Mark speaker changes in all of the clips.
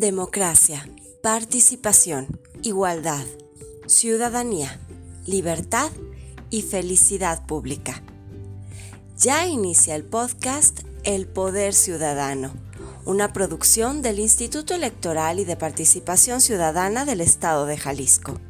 Speaker 1: Democracia, participación, igualdad, ciudadanía, libertad y felicidad pública. Ya inicia el podcast El Poder Ciudadano, una producción del Instituto Electoral y de Participación Ciudadana del Estado de Jalisco.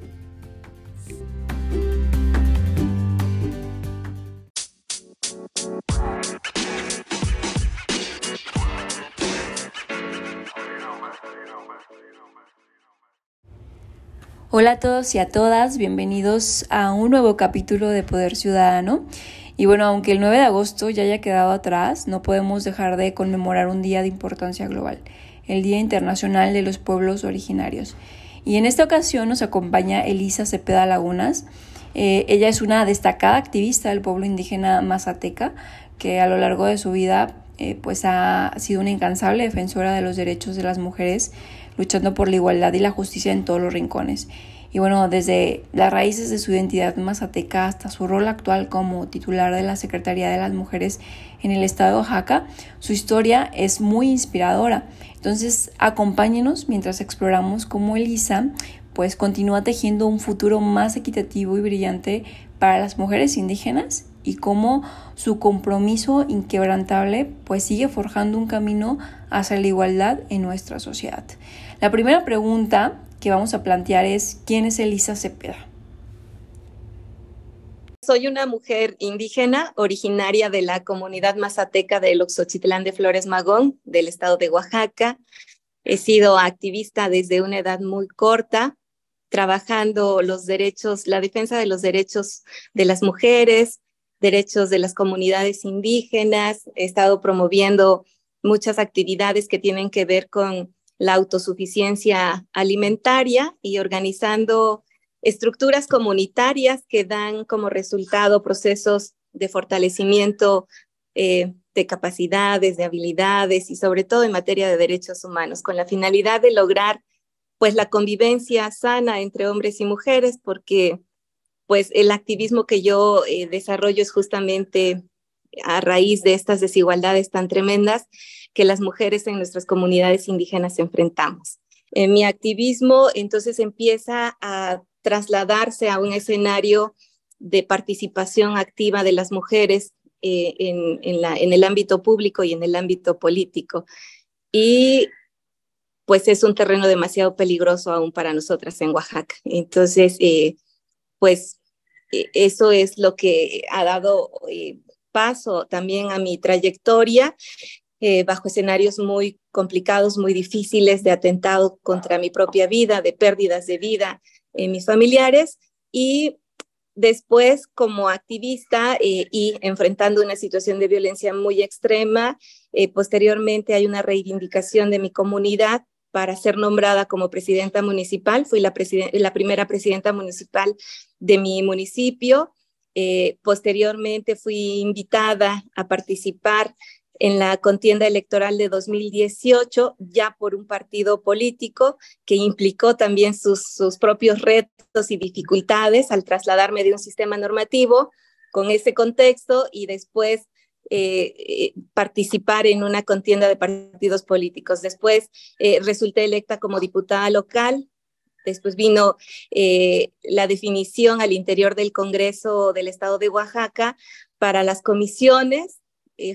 Speaker 2: Hola a todos y a todas, bienvenidos a un nuevo capítulo de Poder Ciudadano. Y bueno, aunque el 9 de agosto ya haya quedado atrás, no podemos dejar de conmemorar un día de importancia global, el Día Internacional de los Pueblos Originarios. Y en esta ocasión nos acompaña Elisa Cepeda Lagunas. Eh, ella es una destacada activista del pueblo indígena mazateca que a lo largo de su vida eh, pues ha sido una incansable defensora de los derechos de las mujeres luchando por la igualdad y la justicia en todos los rincones. Y bueno, desde las raíces de su identidad mazateca hasta su rol actual como titular de la Secretaría de las Mujeres en el estado de Oaxaca, su historia es muy inspiradora. Entonces, acompáñenos mientras exploramos cómo Elisa pues continúa tejiendo un futuro más equitativo y brillante para las mujeres indígenas y cómo su compromiso inquebrantable pues sigue forjando un camino hacia la igualdad en nuestra sociedad. La primera pregunta que vamos a plantear es ¿quién es Elisa Cepeda?
Speaker 3: Soy una mujer indígena originaria de la comunidad mazateca del Oxochitlán de Flores Magón, del estado de Oaxaca. He sido activista desde una edad muy corta, trabajando los derechos, la defensa de los derechos de las mujeres, derechos de las comunidades indígenas, he estado promoviendo muchas actividades que tienen que ver con la autosuficiencia alimentaria y organizando estructuras comunitarias que dan como resultado procesos de fortalecimiento eh, de capacidades, de habilidades y sobre todo en materia de derechos humanos, con la finalidad de lograr pues la convivencia sana entre hombres y mujeres, porque pues el activismo que yo eh, desarrollo es justamente a raíz de estas desigualdades tan tremendas que las mujeres en nuestras comunidades indígenas enfrentamos. Eh, mi activismo entonces empieza a trasladarse a un escenario de participación activa de las mujeres eh, en, el ámbito público y en el ámbito político. Y pues es un terreno demasiado peligroso aún para nosotras en Oaxaca. Entonces, pues e, eso es lo que ha dado eh, paso también a mi trayectoria eh, bajo escenarios muy complicados, muy difíciles de atentado contra mi propia vida, de pérdidas de vida en mis familiares y después como activista eh, y enfrentando una situación de violencia muy extrema, posteriormente hay una reivindicación de mi comunidad para ser nombrada como presidenta municipal. Fui la, la primera presidenta municipal de mi municipio. Eh, posteriormente fui invitada a participar en la contienda electoral de 2018, ya por un partido político que implicó también sus, sus propios retos y dificultades al trasladarme de un sistema normativo con ese contexto y después eh, eh, participar en una contienda de partidos políticos. Después eh, resulté electa como diputada local. Después vino la definición al interior del Congreso del Estado de Oaxaca para las comisiones.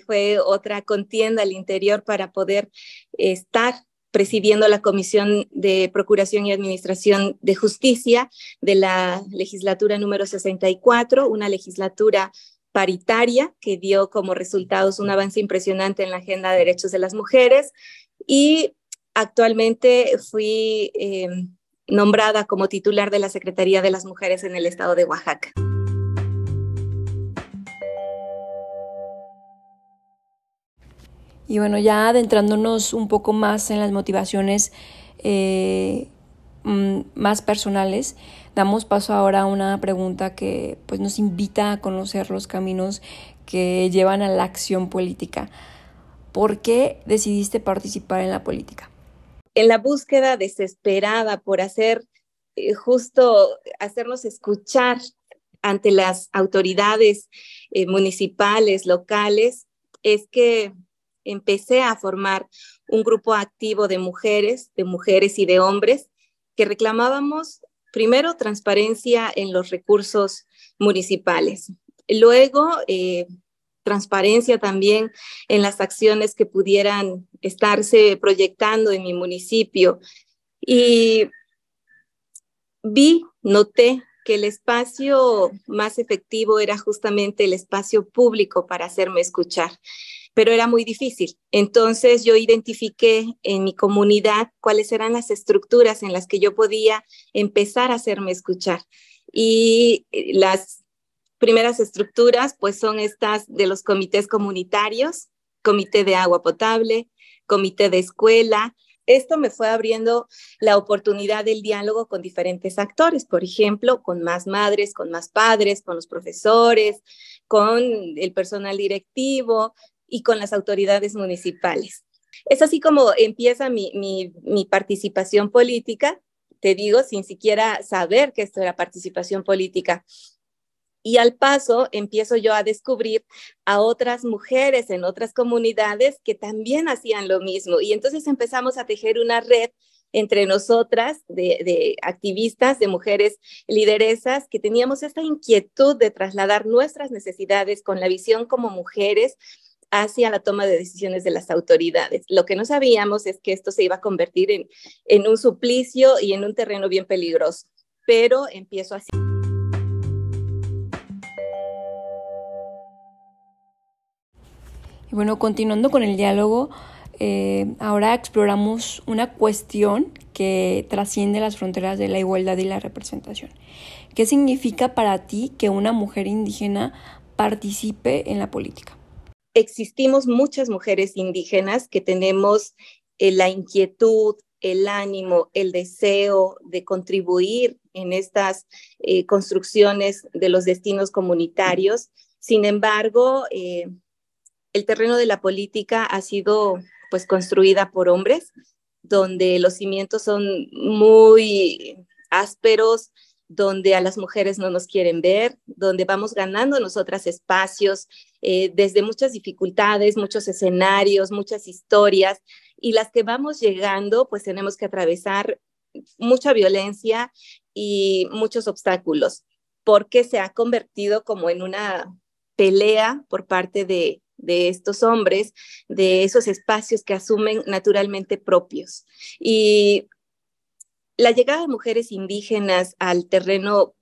Speaker 3: fue otra contienda al interior para poder estar presidiendo la Comisión de Procuración y Administración de Justicia de la legislatura número 64, una legislatura paritaria que dio como resultados un avance impresionante en la agenda de derechos de las mujeres y actualmente fui eh, nombrada como titular de la Secretaría de las Mujeres en el estado de Oaxaca.
Speaker 2: Y bueno, ya adentrándonos un poco más en las motivaciones eh, mm, más personales, damos paso ahora a una pregunta que pues, nos invita a conocer los caminos que llevan a la acción política. ¿Por qué decidiste participar en la política?
Speaker 3: En la búsqueda desesperada por hacer eh, justo, hacernos escuchar ante las autoridades eh, municipales, locales, es que empecé a formar un grupo activo de mujeres, de mujeres y de hombres que reclamábamos primero transparencia en los recursos municipales, luego eh, transparencia también en las acciones que pudieran estarse proyectando en mi municipio. Y vi, noté que el espacio más efectivo era justamente el espacio público para hacerme escuchar, pero era muy difícil. Entonces yo identifiqué en mi comunidad cuáles eran las estructuras en las que yo podía empezar a hacerme escuchar. Y las primeras estructuras pues son estas de los comités comunitarios, comité de agua potable, comité de escuela, esto me fue abriendo la oportunidad del diálogo con diferentes actores, por ejemplo, con más madres, con más padres, con los profesores, con el personal directivo y con las autoridades municipales. Es así como empieza mi, mi participación política, te digo, sin siquiera saber que esto era participación política. Y al paso empiezo yo a descubrir a otras mujeres en otras comunidades que también hacían lo mismo. Y entonces empezamos a tejer una red entre nosotras de, activistas, de mujeres lideresas, que teníamos esta inquietud de trasladar nuestras necesidades con la visión como mujeres hacia la toma de decisiones de las autoridades. Lo que no sabíamos es que esto se iba a convertir en, en un suplicio y en un terreno bien peligroso, pero empiezo así.
Speaker 2: Bueno, continuando con el diálogo, eh, ahora exploramos una cuestión que trasciende las fronteras de la igualdad y la representación. ¿Qué significa para ti que una mujer indígena participe en la política?
Speaker 3: Existimos muchas mujeres indígenas que tenemos eh, la inquietud, el ánimo, el deseo de contribuir en estas eh, construcciones de los destinos comunitarios. Sin embargo, el terreno de la política ha sido pues construida por hombres, donde los cimientos son muy ásperos, donde a las mujeres no nos quieren ver, donde vamos ganando nosotras espacios eh, desde muchas dificultades, muchos escenarios, muchas historias, y las que vamos llegando, pues tenemos que atravesar mucha violencia y muchos obstáculos, porque se ha convertido como en una pelea por parte de, de estos hombres, de esos espacios que asumen naturalmente propios. Y la llegada de mujeres indígenas al terreno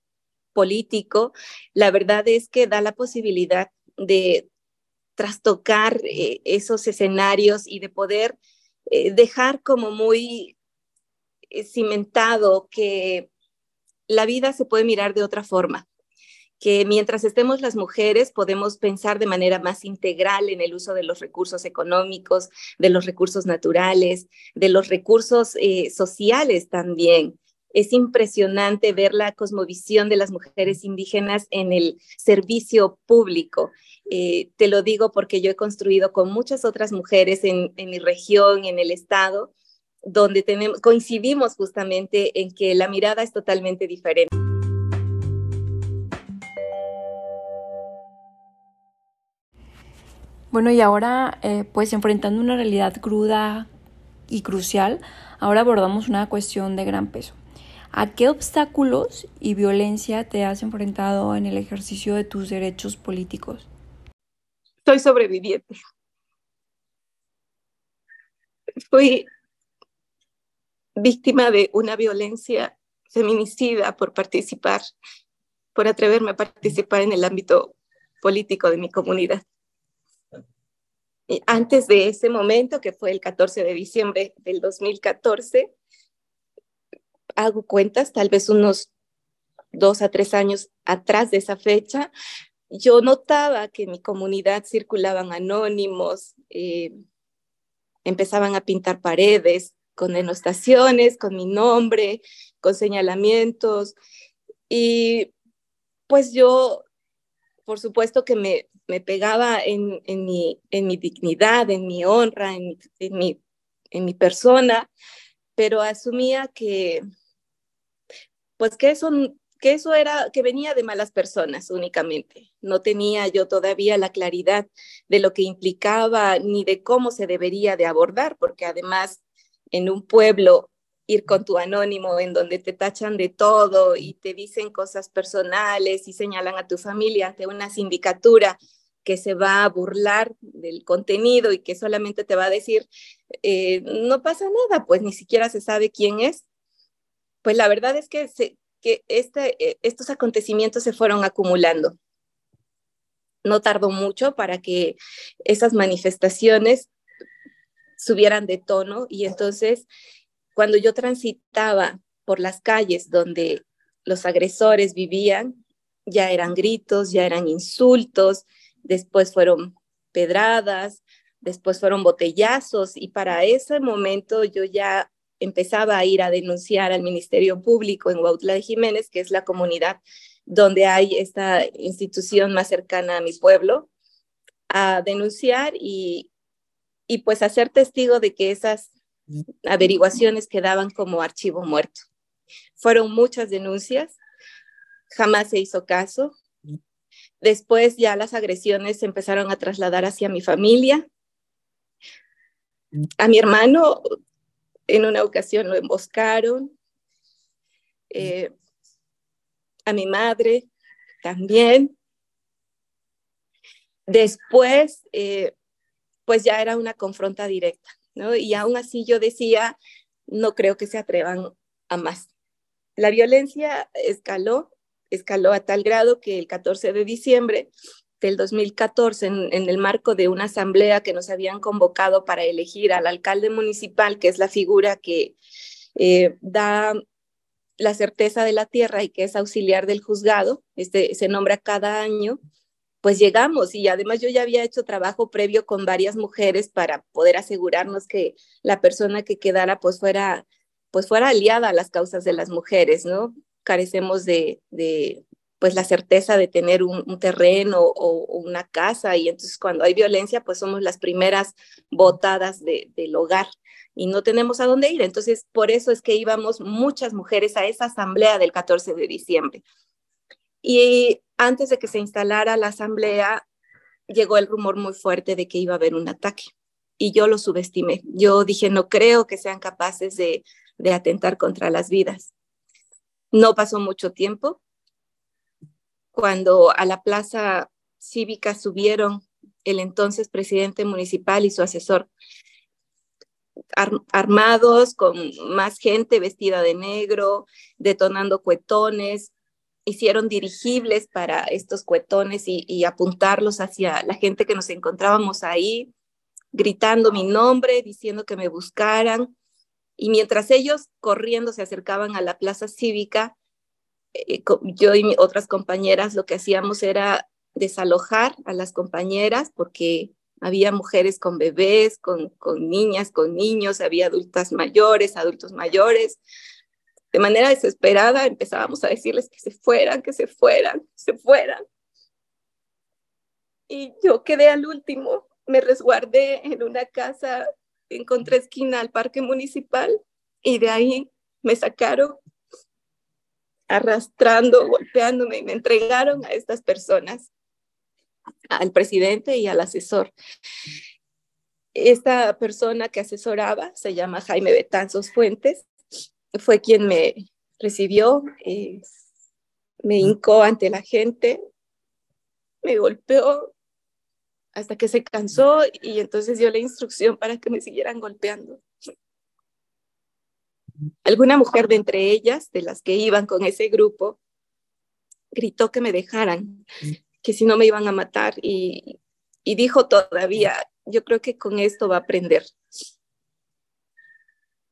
Speaker 3: político, la verdad es que da la posibilidad de trastocar eh, esos escenarios y de poder eh, dejar como muy eh, cimentado que la vida se puede mirar de otra forma, que mientras estemos las mujeres podemos pensar de manera más integral en el uso de los recursos económicos, de los recursos naturales, de los recursos eh, sociales también. Es impresionante ver la cosmovisión de las mujeres indígenas en el servicio público. Eh, te lo digo porque yo he construido con muchas otras mujeres en, en mi región, en el estado, donde tenemos, coincidimos justamente en que la mirada es totalmente diferente.
Speaker 2: Bueno, y ahora, eh, pues enfrentando una realidad cruda y crucial, ahora abordamos una cuestión de gran peso. ¿A qué obstáculos y violencia te has enfrentado en el ejercicio de tus derechos políticos?
Speaker 3: Soy sobreviviente. Fui víctima de una violencia feminicida por participar, por atreverme a participar en el ámbito político de mi comunidad antes de ese momento, que fue el 14 de diciembre del 2014, hago cuentas, tal vez unos dos a tres años atrás de esa fecha, yo notaba que en mi comunidad circulaban anónimos, eh, empezaban a pintar paredes con denostaciones, con mi nombre, con señalamientos. Y pues yo, por supuesto que me, me pegaba en, en, mi, en mi dignidad, en mi honra, en, mi, en mi persona, pero asumía que, pues que eso, que eso era, que venía de malas personas únicamente. No tenía yo todavía la claridad de lo que implicaba ni de cómo se debería de abordar, porque además en un pueblo ir con tu anónimo en donde te tachan de todo y te dicen cosas personales y señalan a tu familia ante una sindicatura que se va a burlar del contenido y que solamente te va a decir, eh, no pasa nada, pues ni siquiera se sabe quién es. Pues la verdad es que, que este, eh, estos acontecimientos se fueron acumulando. No tardó mucho para que esas manifestaciones subieran de tono y entonces cuando yo transitaba por las calles donde los agresores vivían, ya eran gritos, ya eran insultos, después fueron pedradas, después fueron botellazos y para ese momento yo ya empezaba a ir a denunciar al Ministerio Público en Huautla de Jiménez, que es la comunidad donde hay esta institución más cercana a mi pueblo, a denunciar y, y pues a ser testigo de que esas averiguaciones quedaban como archivo muerto. Fueron muchas denuncias, jamás se hizo caso. Después ya las agresiones se empezaron a trasladar hacia mi familia. A mi hermano en una ocasión lo emboscaron. Eh, a mi madre también. Después, eh, pues ya era una confronta directa. Y aún así yo decía, no creo que se atrevan a más. La violencia escaló, escaló a tal grado que el 14 de diciembre del 2014, en, el marco de una asamblea que nos habían convocado para elegir al alcalde municipal, que es la figura que eh, da la certeza de la tierra y que es auxiliar del juzgado, este, se nombra cada año, pues llegamos y además yo ya había hecho trabajo previo con varias mujeres para poder asegurarnos que la persona que quedara pues fuera pues fuera aliada a las causas de las mujeres, ¿no? Carecemos de, de pues la certeza de tener un, terreno o, una casa y entonces cuando hay violencia pues somos las primeras botadas de, del hogar y no tenemos a dónde ir. Entonces por eso es que íbamos muchas mujeres a esa asamblea del 14 de diciembre. Y antes de que se instalara la asamblea, llegó el rumor muy fuerte de que iba a haber un ataque. Y yo lo subestimé. Yo dije, no creo que sean capaces de, de atentar contra las vidas. No pasó mucho tiempo. Cuando a la plaza cívica subieron el entonces presidente municipal y su asesor armados, con más gente vestida de negro, detonando cuetones, hicieron dirigibles para estos cuetones y, apuntarlos hacia la gente que nos encontrábamos ahí, gritando mi nombre, diciendo que me buscaran. Y mientras ellos corriendo se acercaban a la plaza cívica, eh, yo y otras compañeras lo que hacíamos era desalojar a las compañeras porque había mujeres con bebés, con, con niñas, con niños, había adultas mayores, adultos mayores, de manera desesperada empezábamos a decirles que se fueran, que se fueran, que se fueran. Y yo quedé al último, me resguardé en una casa en contraesquina al parque municipal y de ahí me sacaron arrastrando, golpeándome y me entregaron a estas personas, al presidente y al asesor. Esta persona que asesoraba se llama Jaime Betanzos Fuentes fue quien me recibió, eh, me hincó ante la gente, me golpeó hasta que se cansó y entonces dio la instrucción para que me siguieran golpeando. Alguna mujer de entre ellas, de las que iban con ese grupo, gritó que me dejaran, que si no me iban a matar y, y dijo todavía, yo creo que con esto va a aprender.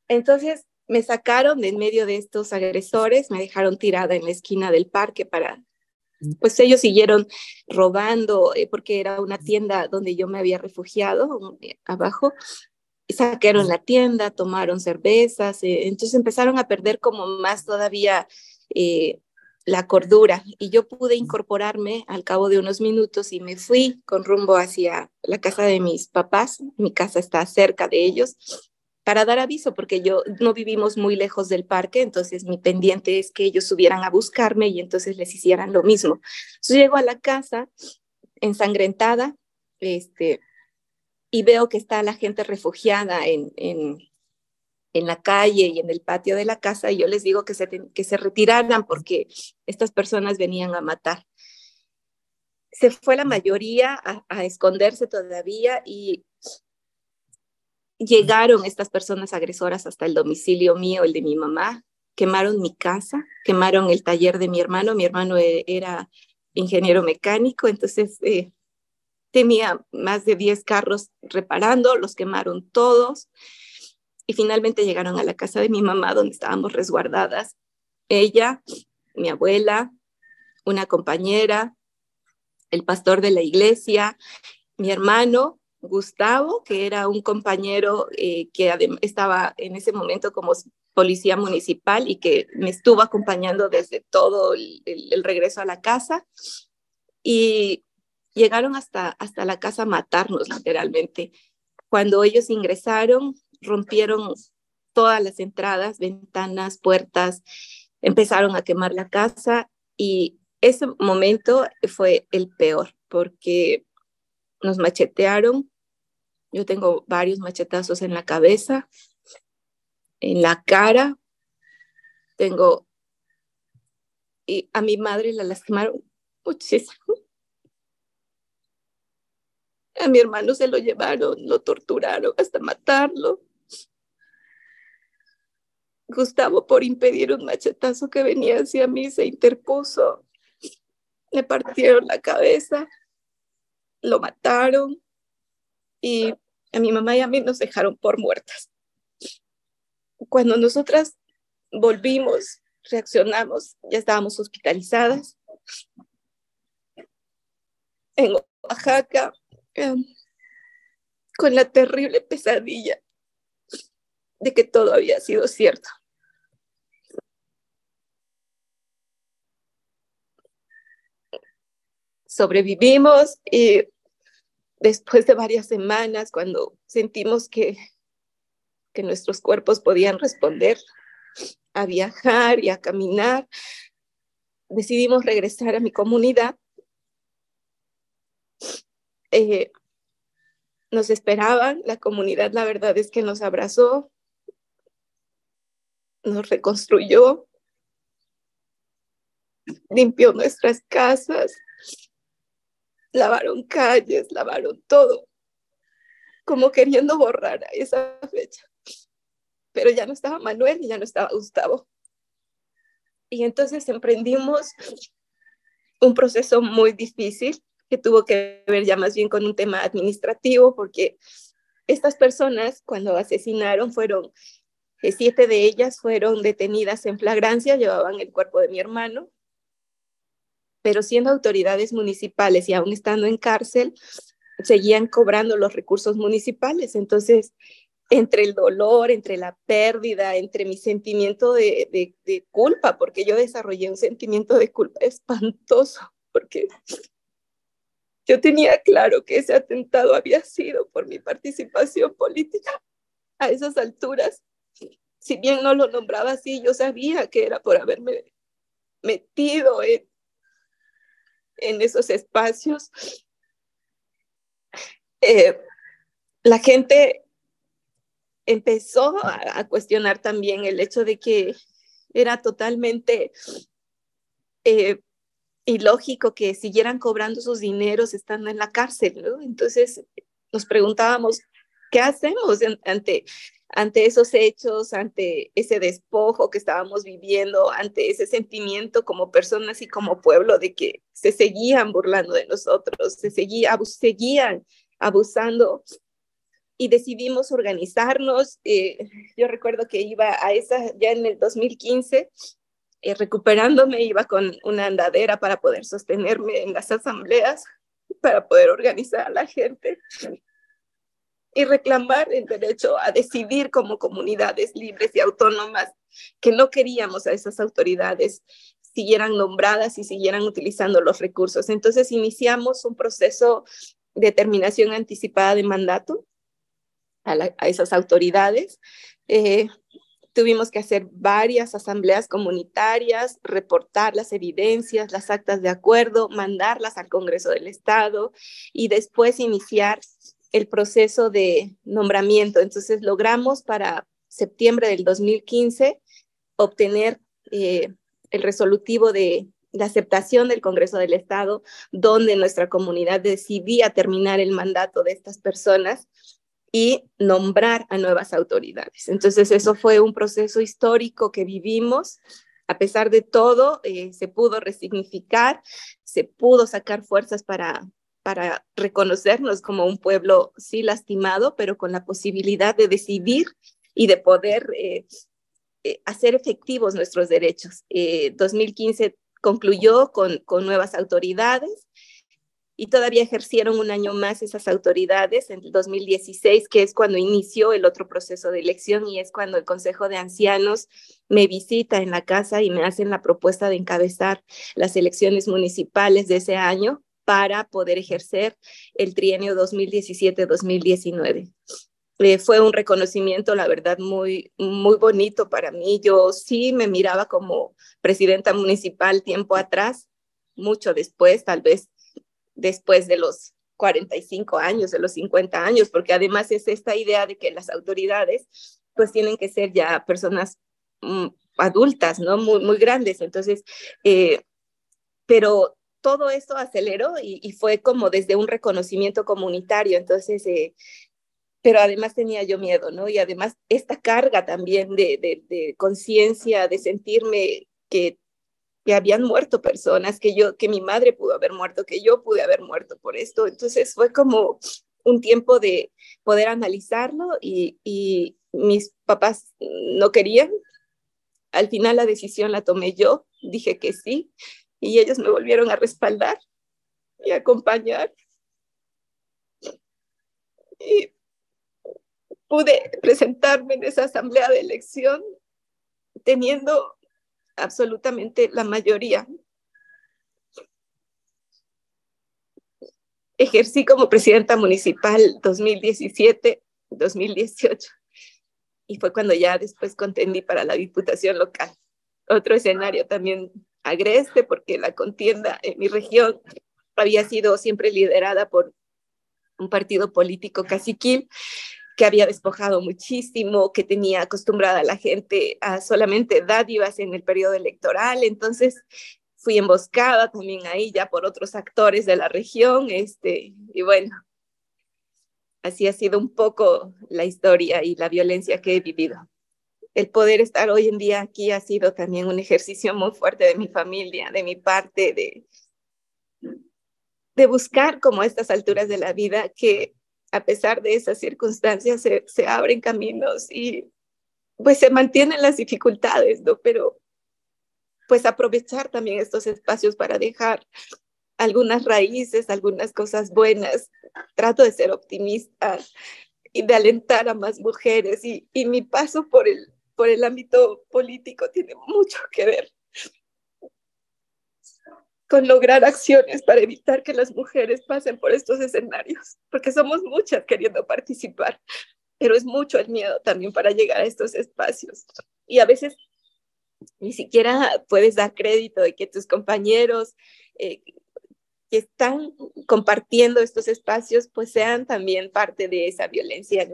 Speaker 3: Entonces, me sacaron de en medio de estos agresores, me dejaron tirada en la esquina del parque para, pues ellos siguieron robando, eh, porque era una tienda donde yo me había refugiado eh, abajo, saquearon la tienda, tomaron cervezas, eh, entonces empezaron a perder como más todavía la cordura. Y yo pude incorporarme al cabo de unos minutos y me fui con rumbo hacia la casa de mis papás, mi casa está cerca de ellos, para dar aviso, porque yo no vivimos muy lejos del parque, entonces mi pendiente es que ellos subieran a buscarme y entonces les hicieran lo mismo. Entonces llego a la casa ensangrentada, este, y veo que está la gente refugiada en, en, en, la calle y en el patio de la casa, y yo les digo que se, que se retiraran porque estas personas venían a matar. Se fue la mayoría a, a esconderse todavía y llegaron estas personas agresoras hasta el domicilio mío, el de mi mamá, quemaron mi casa, quemaron el taller de mi hermano, mi hermano e, era ingeniero mecánico, entonces eh, tenía más de 10 carros reparando, los quemaron todos y finalmente llegaron a la casa de mi mamá donde estábamos resguardadas. Ella, mi abuela, una compañera, el pastor de la iglesia, mi hermano, Gustavo, que era un compañero eh, que estaba en ese momento como policía municipal y que me estuvo acompañando desde todo el, el regreso a la casa. Y llegaron hasta, hasta la casa a matarnos literalmente. Cuando ellos ingresaron, rompieron todas las entradas, ventanas, puertas, empezaron a quemar la casa y ese momento fue el peor porque nos machetearon. Yo tengo varios machetazos en la cabeza, en la cara. Tengo y a mi madre la lastimaron muchísimo. A mi hermano se lo llevaron, lo torturaron hasta matarlo. Gustavo, por impedir un machetazo que venía hacia mí, se interpuso. Le partieron la cabeza, lo mataron y a mi mamá y a mí nos dejaron por muertas. Cuando nosotras volvimos, reaccionamos, ya estábamos hospitalizadas en Oaxaca, Em, con la terrible pesadilla de que todo había sido cierto. Sobrevivimos y después de varias semanas, cuando sentimos que, que nuestros cuerpos podían responder a viajar y a caminar, decidimos regresar a mi comunidad. Eh, nos esperaban, la comunidad la verdad es que nos abrazó, nos reconstruyó, limpió nuestras casas, lavaron calles, lavaron todo, como queriendo borrar esa fecha. Pero ya no estaba Manuel y ya no estaba Gustavo. Y entonces emprendimos un proceso muy difícil que tuvo que ver ya más bien con un tema administrativo, porque estas personas cuando asesinaron fueron, eh, siete de ellas fueron detenidas en flagrancia, llevaban el cuerpo de mi hermano, pero siendo autoridades municipales y aún estando en cárcel, seguían cobrando los recursos municipales. Entonces, entre el dolor, entre la pérdida, entre mi sentimiento de, de, de culpa, porque yo desarrollé un sentimiento de culpa espantoso, porque yo tenía claro que ese atentado había sido por mi participación política a esas alturas. Si bien no lo nombraba así, yo sabía que era por haberme metido en, en esos espacios. Eh, la gente empezó a, cuestionar también el hecho de que era totalmente eh, y lógico que siguieran cobrando sus dineros estando en la cárcel. Entonces nos preguntábamos, ¿qué hacemos ante, ante esos hechos, ante ese despojo que estábamos viviendo, ante ese sentimiento como personas y como pueblo de que se seguían burlando de nosotros, se seguía, seguían abusando y decidimos organizarnos. Eh, yo recuerdo que iba a esa ya en el 2015 eh, recuperándome, iba con una andadera para poder sostenerme en las asambleas, para poder organizar a la gente y reclamar el derecho a decidir como comunidades libres y autónomas, que no queríamos a esas autoridades siguieran nombradas y siguieran utilizando los recursos. Entonces iniciamos un proceso de terminación anticipada de mandato a, esas autoridades. Eh, tuvimos que hacer varias asambleas comunitarias, reportar las evidencias, las actas de acuerdo, mandarlas al Congreso del Estado y después iniciar el proceso de nombramiento. Entonces logramos para septiembre del 2015 obtener eh, el resolutivo de la aceptación del Congreso del Estado, donde nuestra comunidad decidía terminar el mandato de estas personas y nombrar a nuevas autoridades. Entonces, eso fue un proceso histórico que vivimos. A pesar de todo, eh, se pudo resignificar, se pudo sacar fuerzas para, para reconocernos como un pueblo, sí, lastimado, pero con la posibilidad de decidir y de poder eh, eh, hacer efectivos nuestros derechos. 2015 concluyó con, con nuevas autoridades y todavía ejercieron un año más esas autoridades en el 2016, que es cuando inició el otro proceso de elección y es cuando el Consejo de Ancianos me visita en la casa y me hacen la propuesta de encabezar las elecciones municipales de ese año para poder ejercer el trienio 2017-2019. Eh, fue un reconocimiento, la verdad, muy, muy bonito para mí. Yo sí me miraba como presidenta municipal tiempo atrás, mucho después, tal vez después de los 45 años, de los 50 años, porque además es esta idea de que las autoridades pues tienen que ser ya personas mm, adultas, ¿no? Muy, muy grandes. Entonces, eh, pero todo esto aceleró y, fue como desde un reconocimiento comunitario. Entonces, eh, pero además tenía yo miedo, ¿no? Y además esta carga también de, de, de conciencia, de sentirme que que habían muerto personas, que yo, que mi madre pudo haber muerto, que yo pude haber muerto por esto. Entonces fue como un tiempo de poder analizarlo y, y mis papás no querían. Al final la decisión la tomé yo, dije que sí, y ellos me volvieron a respaldar y acompañar. Y pude presentarme en esa asamblea de elección teniendo absolutamente la mayoría. Ejercí como presidenta municipal 2017-2018 y fue cuando ya después contendí para la diputación local. Otro escenario también agreste porque la contienda en mi región había sido siempre liderada por un partido político caciquil que había despojado muchísimo, que tenía acostumbrada a la gente a solamente dádivas en el periodo electoral. Entonces fui emboscada también ahí ya por otros actores de la región. Este, y bueno, así ha sido un poco la historia y la violencia que he vivido. El poder estar hoy en día aquí ha sido también un ejercicio muy fuerte de mi familia, de mi parte, de, de buscar como a estas alturas de la vida que a pesar de esas circunstancias, se, abren caminos y pues se mantienen las dificultades, ¿no? Pero pues aprovechar también estos espacios para dejar algunas raíces, algunas cosas buenas. Trato de ser optimista y de alentar a más mujeres y, y mi paso por el, el ámbito político tiene mucho que ver con lograr acciones para evitar que las mujeres pasen por estos escenarios, porque somos muchas queriendo participar, pero es mucho el miedo también para llegar a estos espacios. Y a veces ni siquiera puedes dar crédito de que tus compañeros eh, que están compartiendo estos espacios, pues sean también parte de esa violencia.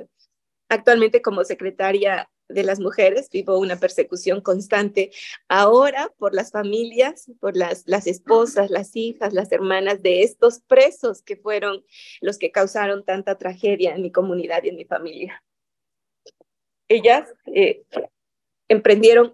Speaker 3: Actualmente como secretaria de las mujeres, vivo una persecución constante ahora por las familias, por las, las esposas, las hijas, las hermanas de estos presos que fueron los que causaron tanta tragedia en mi comunidad y en mi familia. Ellas eh, emprendieron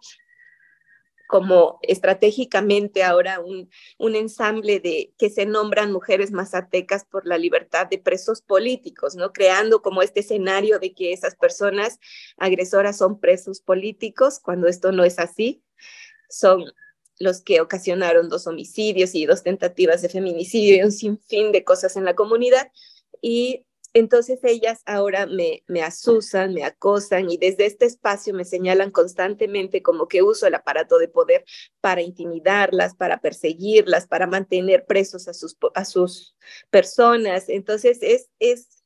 Speaker 3: como estratégicamente ahora un, un ensamble de que se nombran mujeres mazatecas por la libertad de presos políticos, ¿no? Creando como este escenario de que esas personas agresoras son presos políticos, cuando esto no es así. Son los que ocasionaron dos homicidios y dos tentativas de feminicidio y un sinfín de cosas en la comunidad. Y entonces ellas ahora me, asusan, me acosan y desde este espacio me señalan constantemente como que uso el aparato de poder para intimidarlas, para perseguirlas, para mantener presos a sus, a sus personas. Entonces es, es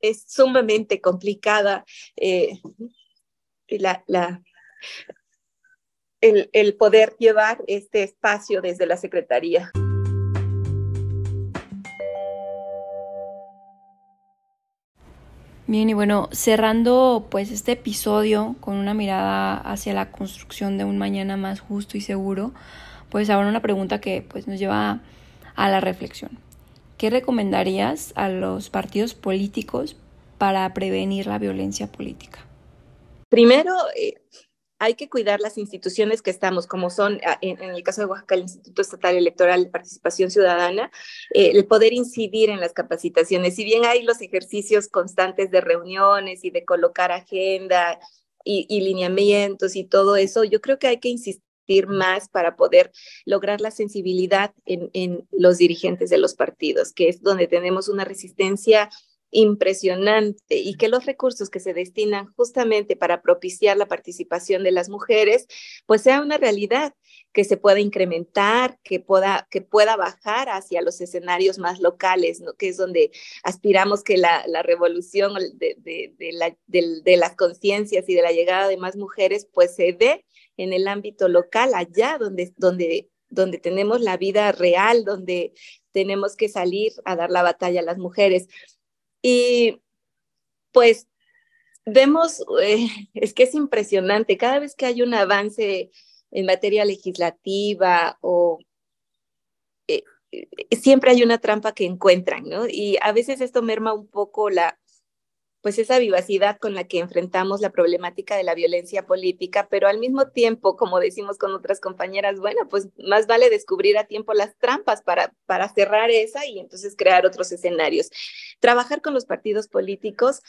Speaker 3: es sumamente complicada eh, la, la, el, el poder llevar este espacio desde la Secretaría.
Speaker 2: Bien, y bueno, cerrando pues este episodio con una mirada hacia la construcción de un mañana más justo y seguro, pues ahora una pregunta que pues nos lleva a la reflexión. ¿Qué recomendarías a los partidos políticos para prevenir la violencia política?
Speaker 3: Primero, eh, hay que cuidar las instituciones que estamos, como son, ah, en, el caso de Oaxaca, el Instituto Estatal Electoral Participación Ciudadana, eh, el poder incidir en las capacitaciones. Si bien hay los ejercicios constantes de reuniones y de colocar agenda y, y lineamientos y todo eso, yo creo que hay que insistir más para poder lograr la sensibilidad en, en los dirigentes de los partidos, que es donde tenemos una resistencia impresionante y que los recursos que se destinan justamente para propiciar la participación de las mujeres, pues sea una realidad que se pueda incrementar, que pueda, que pueda bajar hacia los escenarios más locales, ¿no? que es donde aspiramos que la, la revolución de, de, de, la, de, las conciencias y de la llegada de más mujeres, pues se dé en el ámbito local, allá donde, donde, donde tenemos la vida real, donde tenemos que salir a dar la batalla a las mujeres. Y pues vemos, eh, es que es impresionante, cada vez que hay un avance en materia legislativa o eh, eh, siempre hay una trampa que encuentran, ¿no? Y a veces esto merma un poco la, pues esa vivacidad con la que enfrentamos la problemática de la violencia política, pero al mismo tiempo, como decimos con otras compañeras, bueno, pues más vale descubrir a tiempo las trampas para, para cerrar esa y entonces crear otros escenarios. Trabajar con los partidos políticos,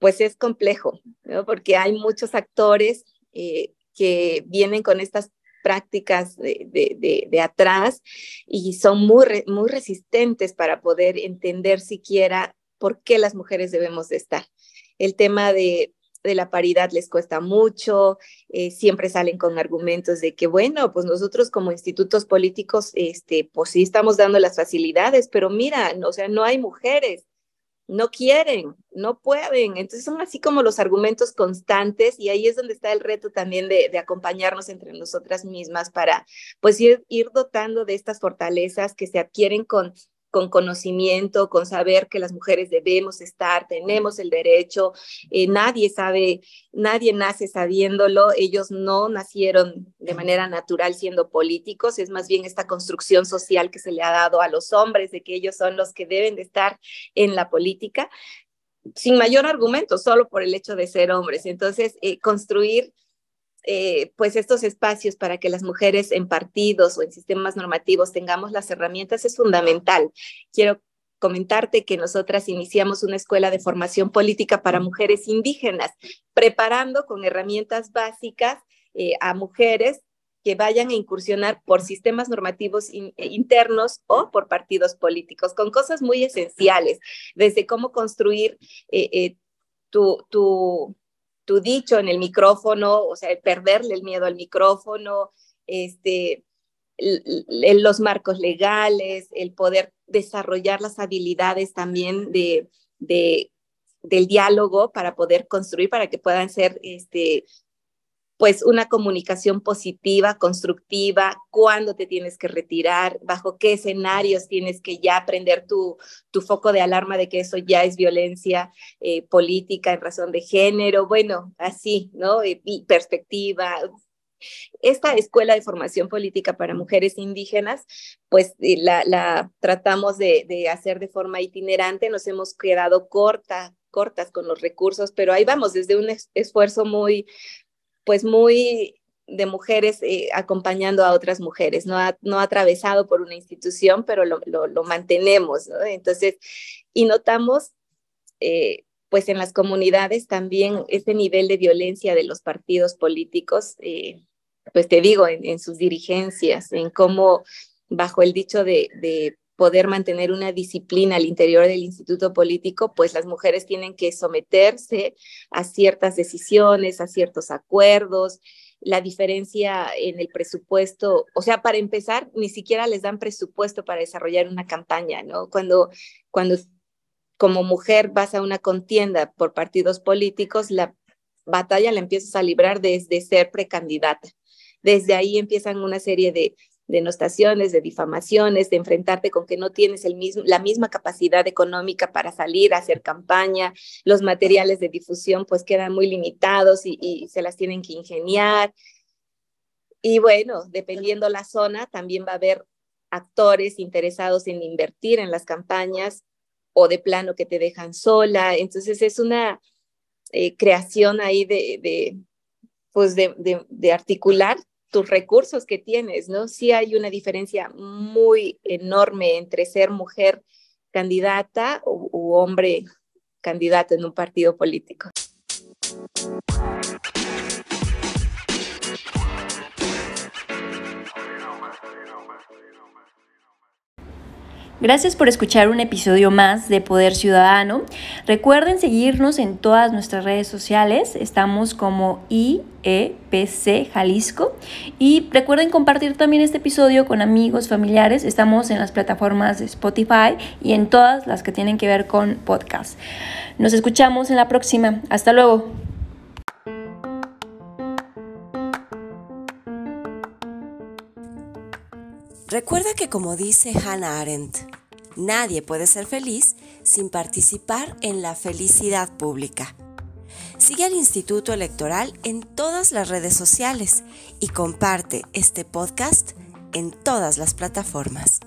Speaker 3: pues es complejo, ¿no? porque hay muchos actores eh, que vienen con estas prácticas de, de, atrás y son muy, muy resistentes para poder entender siquiera por qué las mujeres debemos de estar. El tema de, la paridad les cuesta mucho, eh, siempre salen con argumentos de que, bueno, pues nosotros como institutos políticos, este, pues sí estamos dando las facilidades, pero mira, o sea, no hay mujeres, no quieren, no pueden. Entonces son así como los argumentos constantes y ahí es donde está el reto también de, acompañarnos entre nosotras mismas para pues ir dotando de estas fortalezas que se adquieren con con conocimiento, con saber que las mujeres debemos estar, tenemos el derecho, eh, nadie sabe, nadie nace sabiéndolo, ellos no nacieron de manera natural siendo políticos, es más bien esta construcción social que se le ha dado a los hombres de que ellos son los que deben de estar en la política, sin mayor argumento, solo por el hecho de ser hombres. Entonces, eh, construir eh, pues estos espacios para que las mujeres en partidos o en sistemas normativos tengamos las herramientas es fundamental. Quiero comentarte que nosotras iniciamos una escuela de formación política para mujeres indígenas, preparando con herramientas básicas eh, a mujeres que vayan a incursionar por sistemas normativos eh, internos o por partidos políticos, con cosas muy esenciales, desde cómo construir tu, tu, tu dicho en el micrófono, o sea, perderle el miedo al micrófono, este, los marcos legales, el poder desarrollar las habilidades también de, de, del diálogo para poder construir, para que puedan ser este, pues una comunicación positiva, constructiva, cuándo te tienes que retirar, bajo qué escenarios tienes que ya prender tu, tu foco de alarma de que eso ya es violencia eh, política en razón de género, bueno, así, ¿no? Y, perspectiva. Esta escuela de formación política para mujeres indígenas, pues eh, la, tratamos de, de hacer de forma itinerante, nos hemos quedado corta, cortas con los recursos, pero ahí vamos, desde un esfuerzo muy, pues muy de mujeres eh, acompañando a otras mujeres, no, no atravesado por una institución, pero lo, lo, mantenemos. Entonces, y notamos, eh, pues en las comunidades también ese nivel de violencia de los partidos políticos, eh, pues te digo, en, en, sus dirigencias, en cómo bajo el dicho de, de poder mantener una disciplina al interior del instituto político, pues las mujeres tienen que someterse a ciertas decisiones, a ciertos acuerdos, la diferencia en el presupuesto, o sea, para empezar, ni siquiera les dan presupuesto para desarrollar una campaña, ¿no? Cuando, cuando como mujer vas a una contienda por partidos políticos, la batalla la empiezas a librar desde ser precandidata. Desde ahí empiezan una serie de denostaciones, de difamaciones, de enfrentarte con que no tienes el mismo, la misma capacidad económica para salir a hacer campaña, los materiales de difusión pues quedan muy limitados y, se las tienen que ingeniar. Y bueno, dependiendo la zona, también va a haber actores interesados en invertir en las campañas o de plano que te dejan sola. Entonces es una eh, creación ahí de, pues de, articular tus recursos que tienes, ¿no? Sí hay una diferencia muy enorme entre ser mujer candidata u hombre candidato en un partido político.
Speaker 2: Gracias por escuchar un episodio más de Poder Ciudadano. Recuerden seguirnos en todas nuestras redes sociales. Estamos como IEPC Jalisco. Y recuerden compartir también este episodio con amigos, familiares. Estamos en las plataformas de Spotify y en todas las que tienen que ver con podcast. Nos escuchamos en la próxima. Hasta luego.
Speaker 1: Recuerda que como dice Hannah Arendt, nadie puede ser feliz sin participar en la felicidad pública. Sigue al Instituto Electoral en todas las redes sociales y comparte este podcast en todas las plataformas.